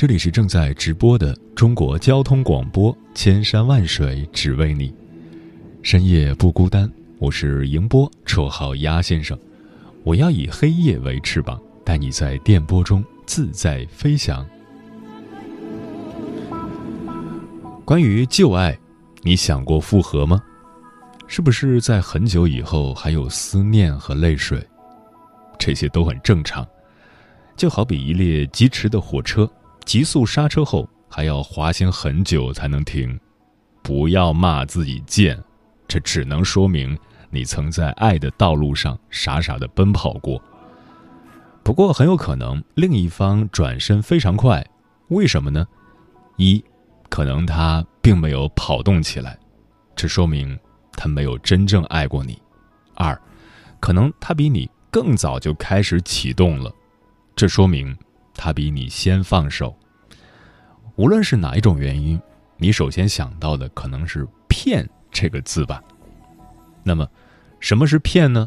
这里是正在直播的中国交通广播，千山万水只为你，深夜不孤单。我是迎波，绰号鸭先生。我要以黑夜为翅膀，带你在电波中自在飞翔。关于旧爱，你想过复合吗？是不是在很久以后还有思念和泪水？这些都很正常。就好比一列疾驰的火车。急速刹车后，还要滑行很久才能停。不要骂自己贱，这只能说明你曾在爱的道路上傻傻的奔跑过。不过很有可能另一方转身非常快，为什么呢？一，可能他并没有跑动起来，这说明他没有真正爱过你；二，可能他比你更早就开始启动了，这说明。他比你先放手。无论是哪一种原因，你首先想到的可能是“骗”这个字吧。那么，什么是骗呢？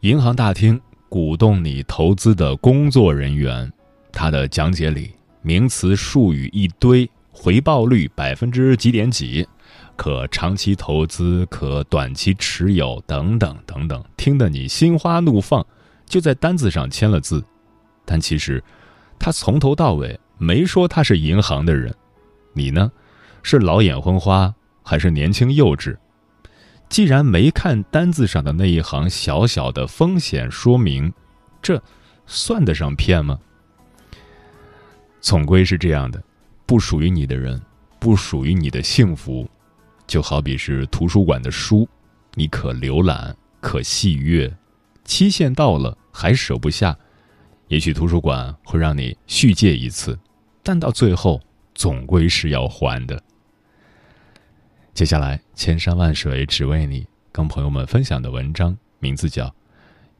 银行大厅鼓动你投资的工作人员，他的讲解里名词术语一堆，回报率百分之几点几，可长期投资，可短期持有，等等等等，听得你心花怒放，就在单子上签了字，但其实。他从头到尾没说他是银行的人，你呢，是老眼昏花还是年轻幼稚？既然没看单子上的那一行小小的风险说明，这算得上骗吗？总归是这样的，不属于你的人，不属于你的幸福，就好比是图书馆的书，你可浏览，可细阅，期限到了还舍不下。也许图书馆会让你续借一次，但到最后总归是要还的。接下来，千山万水只为你，跟朋友们分享的文章名字叫《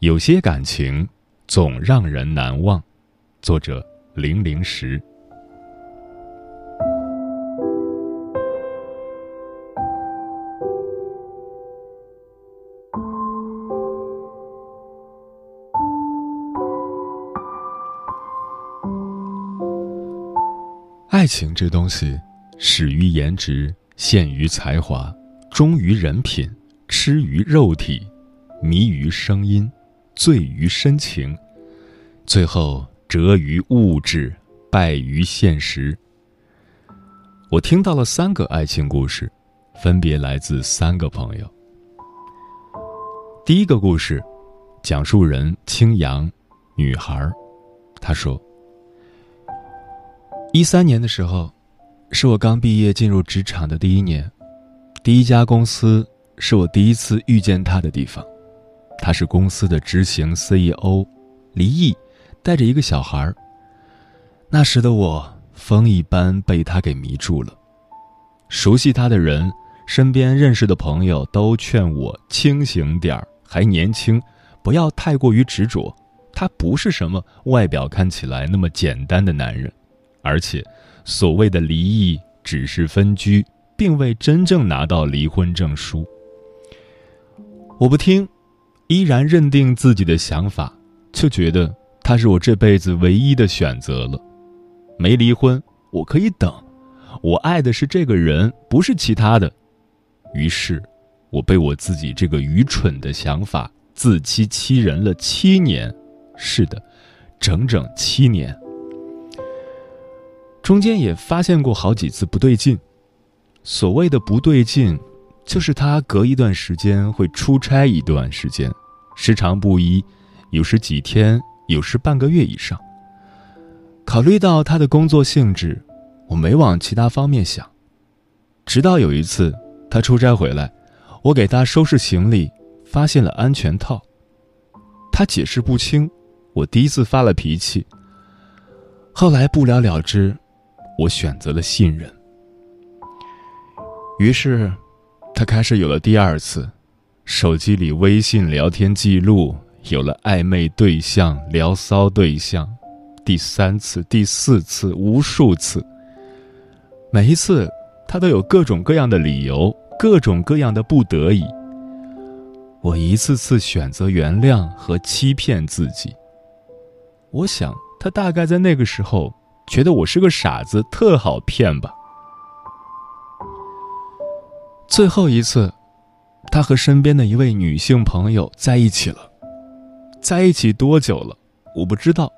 有些感情总让人难忘》，作者零零十。爱情这东西，始于颜值，陷于才华，忠于人品，痴于肉体，迷于声音，醉于深情，最后折于物质，败于现实。我听到了三个爱情故事，分别来自三个朋友。第一个故事，讲述人青阳，女孩，她说。一三年的时候，是我刚毕业进入职场的第一年，第一家公司是我第一次遇见他的地方。他是公司的执行 CEO，离异，带着一个小孩儿。那时的我，风一般被他给迷住了。熟悉他的人，身边认识的朋友都劝我清醒点儿，还年轻，不要太过于执着。他不是什么外表看起来那么简单的男人。而且，所谓的离异只是分居，并未真正拿到离婚证书。我不听，依然认定自己的想法，就觉得他是我这辈子唯一的选择了。没离婚，我可以等。我爱的是这个人，不是其他的。于是，我被我自己这个愚蠢的想法自欺欺人了七年。是的，整整七年。中间也发现过好几次不对劲，所谓的不对劲，就是他隔一段时间会出差一段时间，时长不一，有时几天，有时半个月以上。考虑到他的工作性质，我没往其他方面想。直到有一次他出差回来，我给他收拾行李，发现了安全套，他解释不清，我第一次发了脾气。后来不了了之，我选择了信任。于是，他开始有了第二次，手机里微信聊天记录有了暧昧对象、聊骚对象，第三次、第四次，无数次。每一次，他都有各种各样的理由，各种各样的不得已。我一次次选择原谅和欺骗自己。我想，他大概在那个时候觉得我是个傻子，特好骗吧。最后一次，他和身边的一位女性朋友在一起了。在一起多久了？我不知道，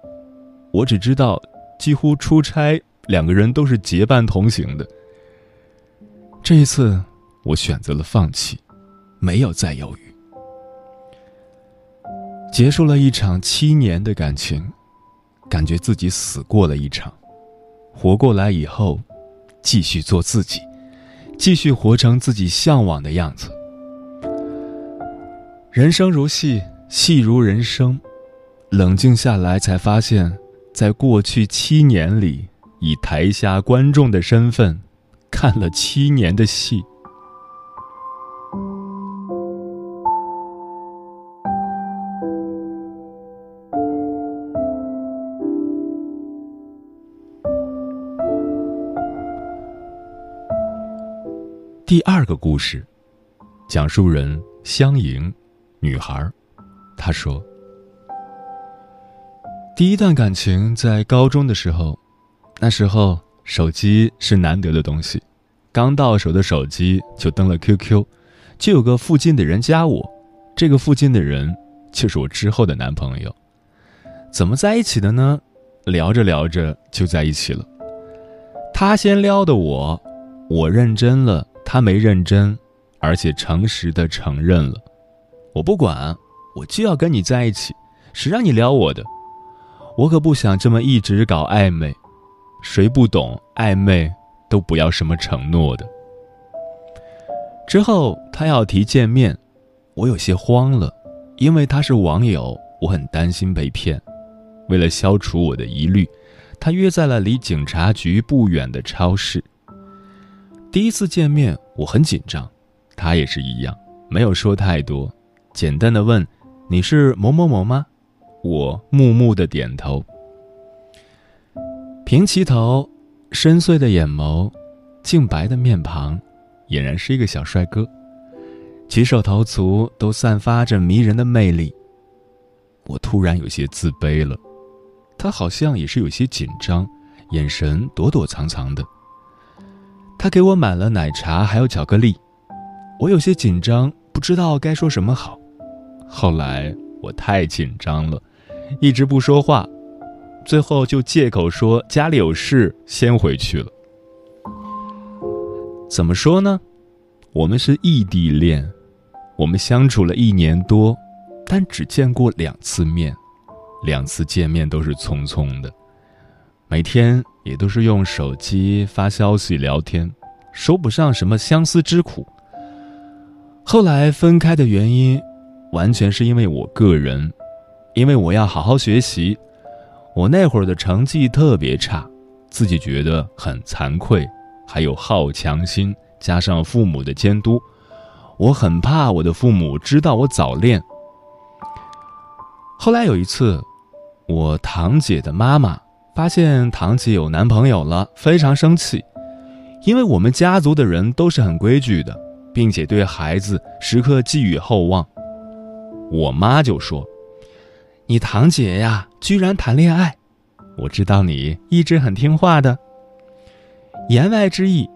我只知道，几乎出差两个人都是结伴同行的。这一次，我选择了放弃，没有再犹豫。结束了一场七年的感情，感觉自己死过了一场，活过来以后，继续做自己，继续活成自己向往的样子。人生如戏，戏如人生，冷静下来才发现，在过去七年里，以台下观众的身份，看了七年的戏。第二个故事，讲述人香莹，女孩。她说：“第一段感情在高中的时候，那时候手机是难得的东西，刚到手的手机就登了 QQ，就有个附近的人加我，这个附近的人就是我之后的男朋友。怎么在一起的呢？聊着聊着就在一起了。他先撩的我，我认真了。”他没认真，而且诚实的承认了。我不管，我就要跟你在一起。谁让你撩我的？我可不想这么一直搞暧昧。谁不懂暧昧都不要什么承诺的。之后他要提见面，我有些慌了，因为他是网友，我很担心被骗。为了消除我的疑虑，他约在了离警察局不远的超市。第一次见面，我很紧张，他也是一样，没有说太多，简单的问：“你是某某某吗？”我木木的点头。平齐头，深邃的眼眸，净白的面庞，俨然是一个小帅哥，举手投足都散发着迷人的魅力。我突然有些自卑了，他好像也是有些紧张，眼神躲躲藏藏的。他给我买了奶茶，还有巧克力，我有些紧张，不知道该说什么好。后来我太紧张了，一直不说话，最后就借口说家里有事，先回去了。怎么说呢？我们是异地恋，我们相处了一年多，但只见过两次面，两次见面都是匆匆的，每天。也都是用手机发消息聊天，说不上什么相思之苦。后来分开的原因，完全是因为我个人，因为我要好好学习。我那会儿的成绩特别差，自己觉得很惭愧，还有好强心，加上父母的监督，我很怕我的父母知道我早恋。后来有一次，我堂姐的妈妈。发现堂姐有男朋友了，非常生气，因为我们家族的人都是很规矩的，并且对孩子时刻寄予厚望。我妈就说：“你堂姐呀，居然谈恋爱，我知道你一直很听话的。”言外之意，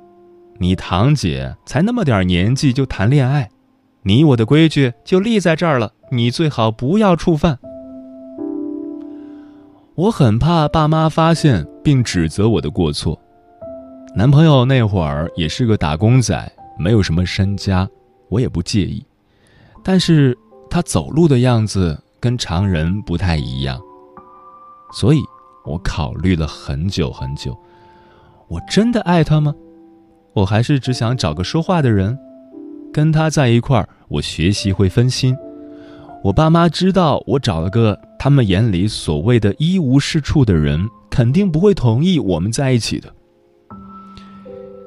你堂姐才那么点年纪就谈恋爱，你我的规矩就立在这儿了，你最好不要触犯。我很怕爸妈发现并指责我的过错。男朋友那会儿也是个打工仔，没有什么身家，我也不介意。但是他走路的样子跟常人不太一样，所以我考虑了很久很久。我真的爱他吗？我还是只想找个说话的人，跟他在一块儿，我学习会分心。我爸妈知道我找了个他们眼里所谓的一无是处的人，肯定不会同意我们在一起的。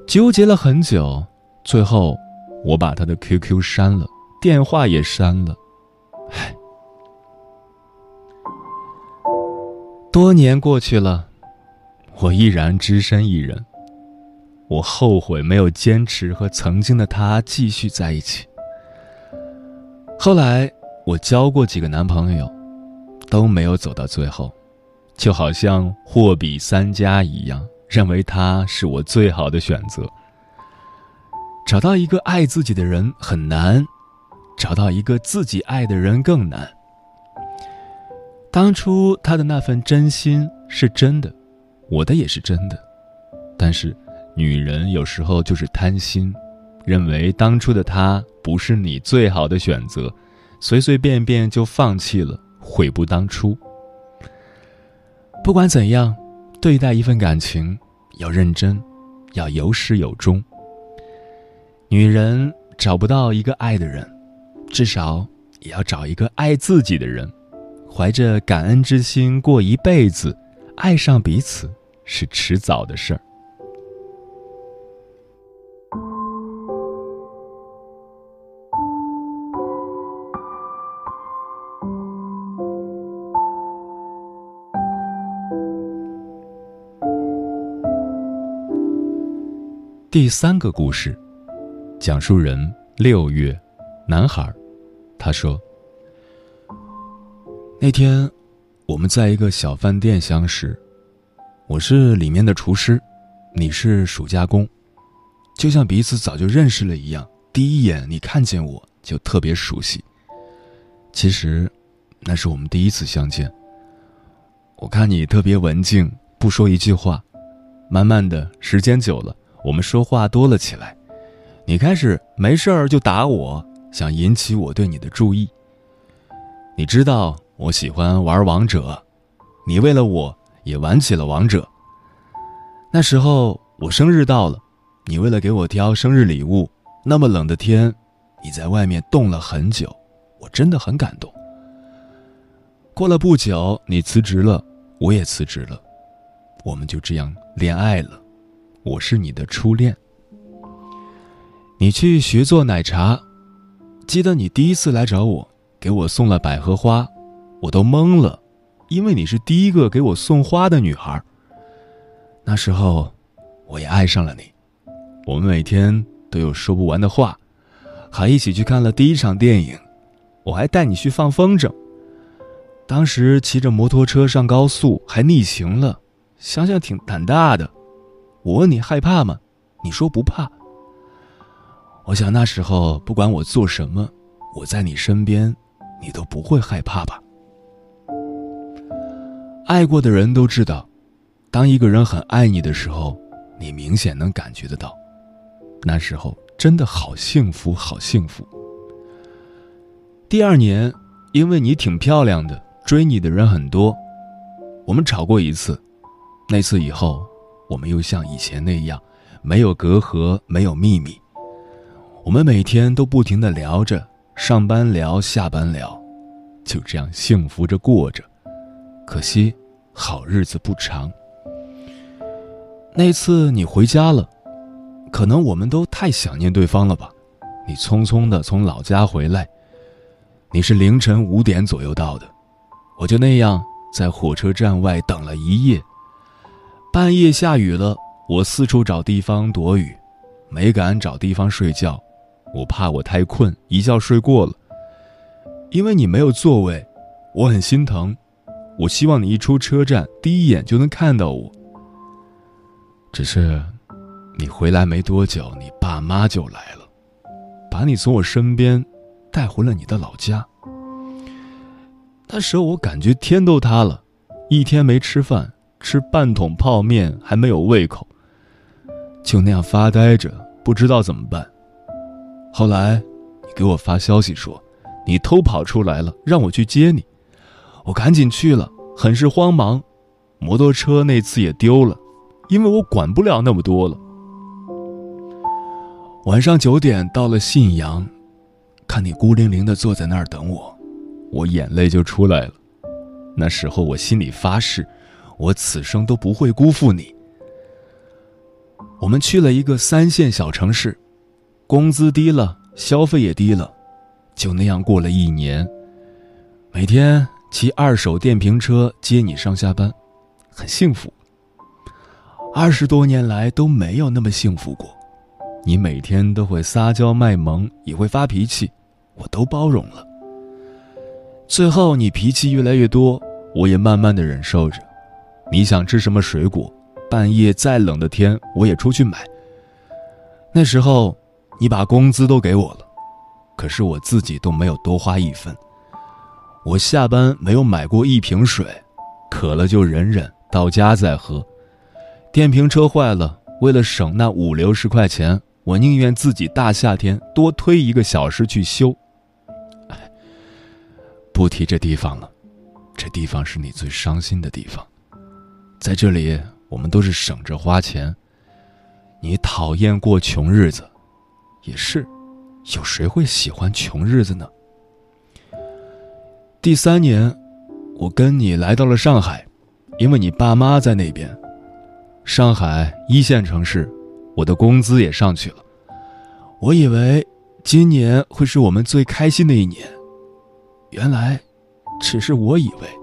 纠结了很久，最后我把他的 QQ 删了，电话也删了。唉，多年过去了，我依然只身一人。我后悔没有坚持和曾经的他继续在一起。后来我交过几个男朋友，都没有走到最后，就好像货比三家一样，认为他是我最好的选择。找到一个爱自己的人很难，找到一个自己爱的人更难。当初他的那份真心是真的，我的也是真的，但是。女人有时候就是贪心，认为当初的他不是你最好的选择，随随便便就放弃了，悔不当初。不管怎样，对待一份感情要认真，要有始有终。女人找不到一个爱的人，至少也要找一个爱自己的人，怀着感恩之心过一辈子，爱上彼此是迟早的事儿。第三个故事，讲述人六月，男孩，他说：“那天我们在一个小饭店相识，我是里面的厨师，你是暑假工，就像彼此早就认识了一样。第一眼你看见我就特别熟悉。其实，那是我们第一次相见。我看你特别文静，不说一句话，慢慢的时间久了。”我们说话多了起来，你开始没事儿就打我，想引起我对你的注意。你知道我喜欢玩王者，你为了我也玩起了王者。那时候我生日到了，你为了给我挑生日礼物，那么冷的天，你在外面冻了很久，我真的很感动。过了不久，你辞职了，我也辞职了，我们就这样恋爱了。我是你的初恋。你去学做奶茶，记得你第一次来找我，给我送了百合花，我都懵了，因为你是第一个给我送花的女孩。那时候，我也爱上了你，我们每天都有说不完的话，还一起去看了第一场电影，我还带你去放风筝。当时骑着摩托车上高速还逆行了，想想挺胆大的。我问你害怕吗？你说不怕。我想那时候不管我做什么，我在你身边，你都不会害怕吧？爱过的人都知道，当一个人很爱你的时候，你明显能感觉得到，那时候真的好幸福，好幸福。第二年，因为你挺漂亮的，追你的人很多，我们吵过一次，那次以后。我们又像以前那样，没有隔阂，没有秘密。我们每天都不停的聊着，上班聊，下班聊，就这样幸福着过着。可惜，好日子不长。那次你回家了，可能我们都太想念对方了吧？你匆匆的从老家回来，你是凌晨五点左右到的，我就那样在火车站外等了一夜。半夜下雨了，我四处找地方躲雨，没敢找地方睡觉，我怕我太困，一觉睡过了。因为你没有座位，我很心疼，我希望你一出车站，第一眼就能看到我。只是，你回来没多久，你爸妈就来了，把你从我身边带回了你的老家。那时候我感觉天都塌了，一天没吃饭。吃半桶泡面还没有胃口，就那样发呆着，不知道怎么办。后来，你给我发消息说，你偷跑出来了，让我去接你。我赶紧去了，很是慌忙。摩托车那次也丢了，因为我管不了那么多了。晚上九点到了信阳，看你孤零零的坐在那儿等我，我眼泪就出来了。那时候我心里发誓。我此生都不会辜负你。我们去了一个三线小城市，工资低了，消费也低了，就那样过了一年。每天骑二手电瓶车接你上下班，很幸福。二十多年来都没有那么幸福过。你每天都会撒娇卖萌，也会发脾气，我都包容了。最后你脾气越来越多，我也慢慢的忍受着。你想吃什么水果，半夜再冷的天我也出去买。那时候，你把工资都给我了，可是我自己都没有多花一分。我下班没有买过一瓶水，渴了就忍忍，到家再喝。电瓶车坏了，为了省那五六十块钱。我宁愿自己大夏天多推一个小时去修。哎不提这地方了，这地方是你最伤心的地方。在这里，我们都是省着花钱。你讨厌过穷日子，也是，有谁会喜欢穷日子呢？第三年，我跟你来到了上海，因为你爸妈在那边。上海一线城市。我的工资也上去了，我以为今年会是我们最开心的一年，原来只是我以为。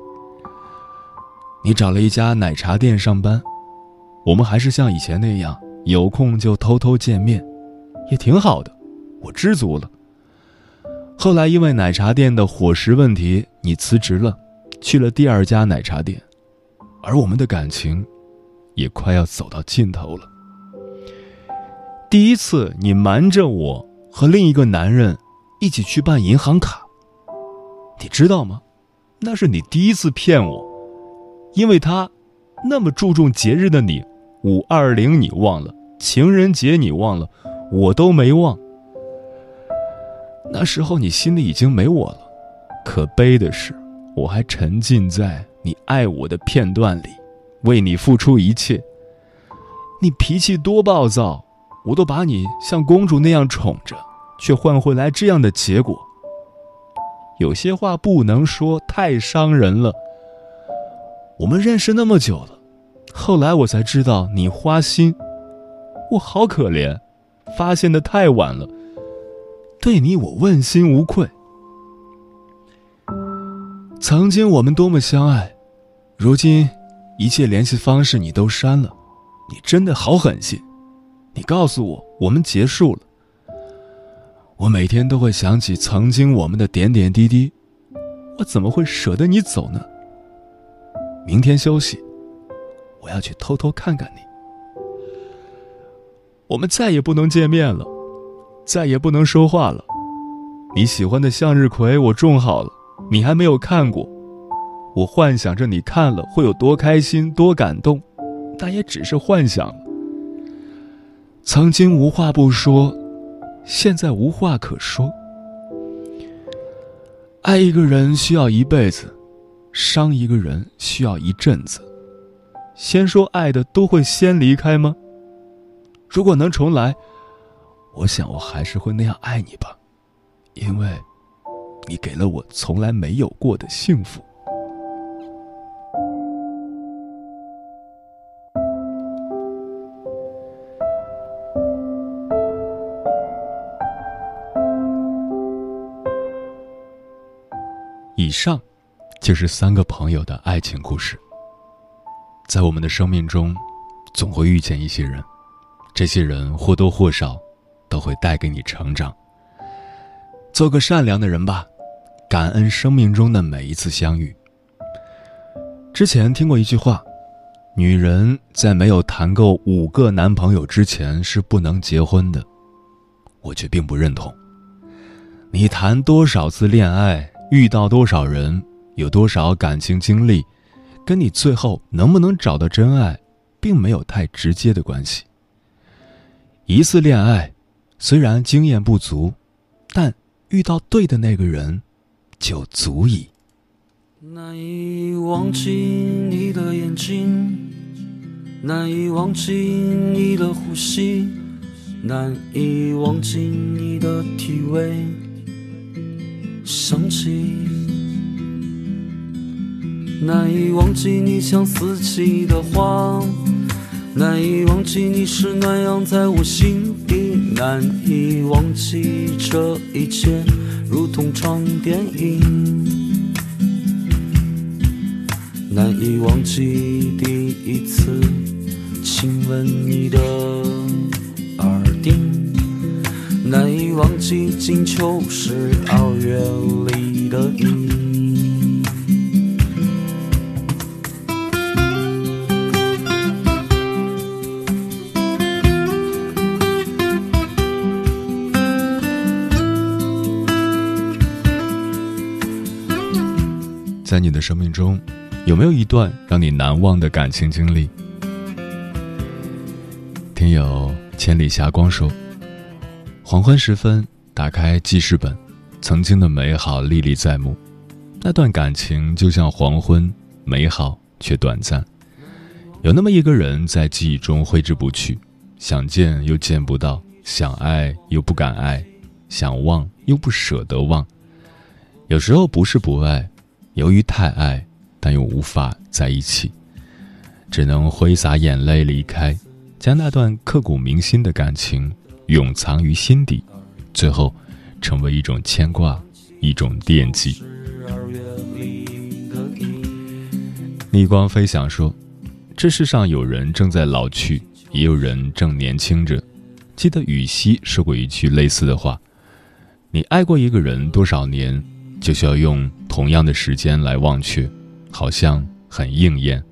你找了一家奶茶店上班，我们还是像以前那样，有空就偷偷见面，也挺好的，我知足了。后来因为奶茶店的伙食问题，你辞职了，去了第二家奶茶店，而我们的感情也快要走到尽头了。第一次，你瞒着我和另一个男人一起去办银行卡，你知道吗？那是你第一次骗我，因为他那么注重节日的你，五二零你忘了，情人节你忘了，我都没忘。那时候你心里已经没我了，可悲的是，我还沉浸在你爱我的片段里，为你付出一切。你脾气多暴躁！我都把你像公主那样宠着，却换回来这样的结果。有些话不能说，太伤人了。我们认识那么久了，后来我才知道你花心，我好可怜，发现的太晚了。对你我问心无愧。曾经我们多么相爱，如今一切联系方式你都删了，你真的好狠心。你告诉我，我们结束了。我每天都会想起曾经我们的点点滴滴，我怎么会舍得你走呢？明天休息，我要去偷偷看看你。我们再也不能见面了，再也不能说话了。你喜欢的向日葵我种好了，你还没有看过。我幻想着你看了会有多开心、多感动，但也只是幻想。曾经无话不说，现在无话可说。爱一个人需要一辈子，伤一个人需要一阵子。先说爱的都会先离开吗？如果能重来，我想我还是会那样爱你吧，因为，你给了我从来没有过的幸福。以上，就是三个朋友的爱情故事。在我们的生命中，总会遇见一些人，这些人或多或少都会带给你成长。做个善良的人吧，感恩生命中的每一次相遇。之前听过一句话：女人在没有谈够五个男朋友之前是不能结婚的。我却并不认同。你谈多少次恋爱？遇到多少人，有多少感情经历，跟你最后能不能找到真爱，并没有太直接的关系。一次恋爱，虽然经验不足，但遇到对的那个人，就足以。难以忘记你的眼睛，难以忘记你的呼吸，难以忘记你的体味。想起难以忘记你像四季的花，难以忘记你是暖阳在我心底，难以忘记这一切如同场电影，难以忘记第一次亲吻你的耳钉，难以忘记金秋十二月里的你。在你的生命中，有没有一段让你难忘的感情经历？听友千里霞光说，黄昏时分打开记事本，曾经的美好历历在目。那段感情就像黄昏，美好却短暂。有那么一个人在记忆中挥之不去，想见又见不到，想爱又不敢爱，想忘又不舍得忘。有时候不是不爱。由于太爱，但又无法在一起，只能挥洒眼泪离开，将那段刻骨铭心的感情永藏于心底，最后成为一种牵挂，一种惦记。逆光飞翔说：“这世上有人正在老去，也有人正年轻着。”记得羽西说过一句类似的话：“你爱过一个人多少年？”就需要用同样的时间来忘却，好像很应验。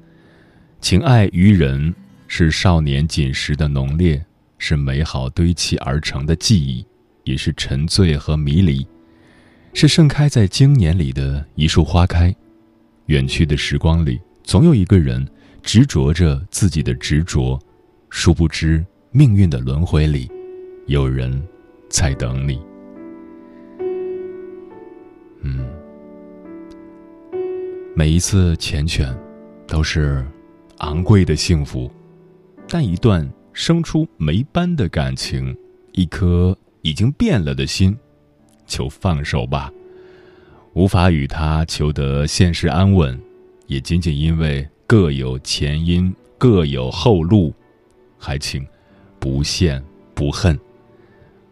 情爱于人，是少年锦时的浓烈，是美好堆砌而成的记忆，也是沉醉和迷离，是盛开在经年里的一束花开。远去的时光里，总有一个人执着着自己的执着，殊不知命运的轮回里，有人在等你。嗯，每一次缱绻，都是昂贵的幸福，但一段生出霉斑的感情，一颗已经变了的心，就放手吧。无法与他求得现实安稳，也仅仅因为各有前因，各有后路，还请不羡不恨。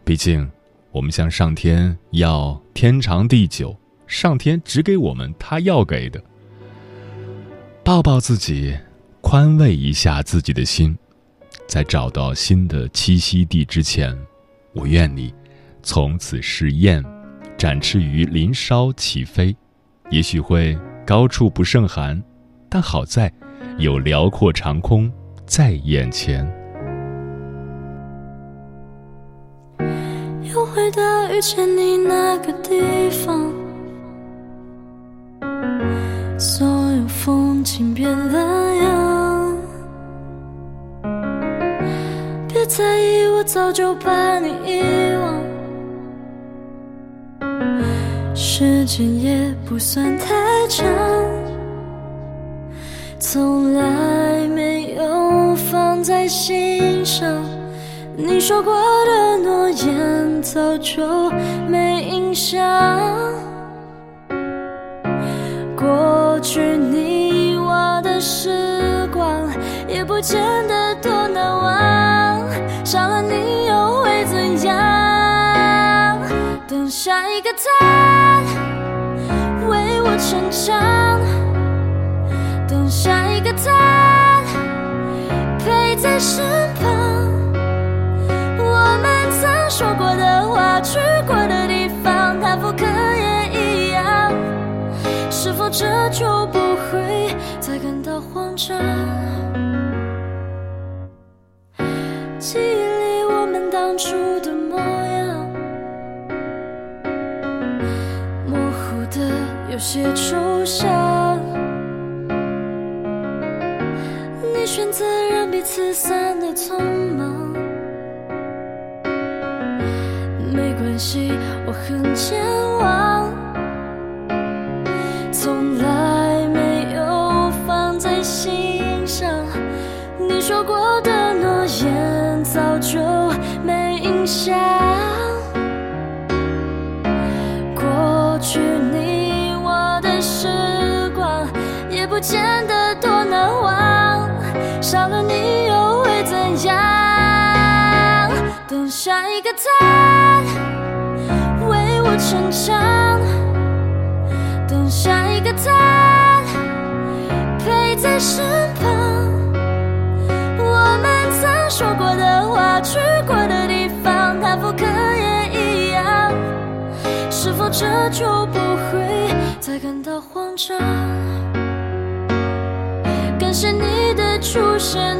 毕竟。我们向上天要天长地久，上天只给我们他要给的。抱抱自己，宽慰一下自己的心，在找到新的栖息地之前，我愿你从此是燕，展翅于林梢起飞。也许会高处不胜寒，但好在有辽阔长空在眼前。又回到遇见你那个地方，变了样。别在意，我早就把你遗忘。时间也不算太长，从来没有放在心上。你说过的诺言早就没印象，过去你时光也不见得多难忘，少了你又会怎样？等下一个他为我成长，等下一个他陪在身旁。我们曾说过的话，去到慌张？记忆里我们当初的模样，模糊的有些抽象。你选择让彼此散得匆忙。没关系我很健忘，从来早就没印象，过去你我的时光也不见得多难忘，少了你又会怎样？等下一个他为我逞强，等下一个他陪在身旁。说过的话，去过的地方，他复刻也一样。是否这就不会再感到慌张？感谢你的出现，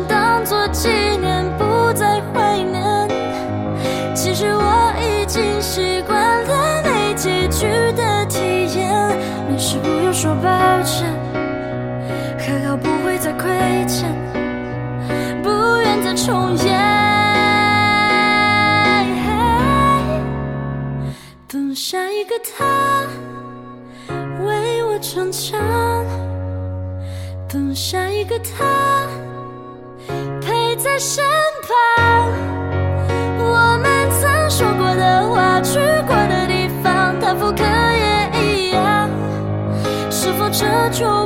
逞强。等下一个他陪在身旁，我们曾说过的话，去过的地方，他复刻也一样。是否这就